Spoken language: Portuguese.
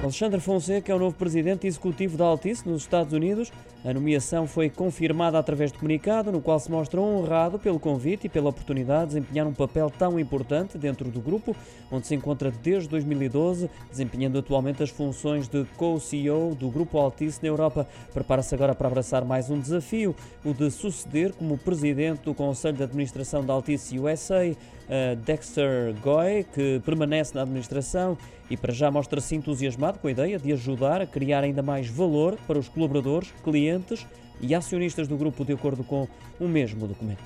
Alexandre Fonseca é o novo presidente executivo da Altice nos Estados Unidos. A nomeação foi confirmada através de comunicado, no qual se mostra honrado pelo convite e pela oportunidade de desempenhar um papel tão importante dentro do grupo, onde se encontra desde 2012, desempenhando atualmente as funções de co-CEO do Grupo Altice na Europa. Prepara-se agora para abraçar mais um desafio, o de suceder como presidente do Conselho de Administração da Altice USA, Dexter Goy, que permanece na administração e para já mostra-se entusiasmado com a ideia de ajudar a criar ainda mais valor para os colaboradores, clientes e acionistas do grupo, de acordo com o mesmo documento.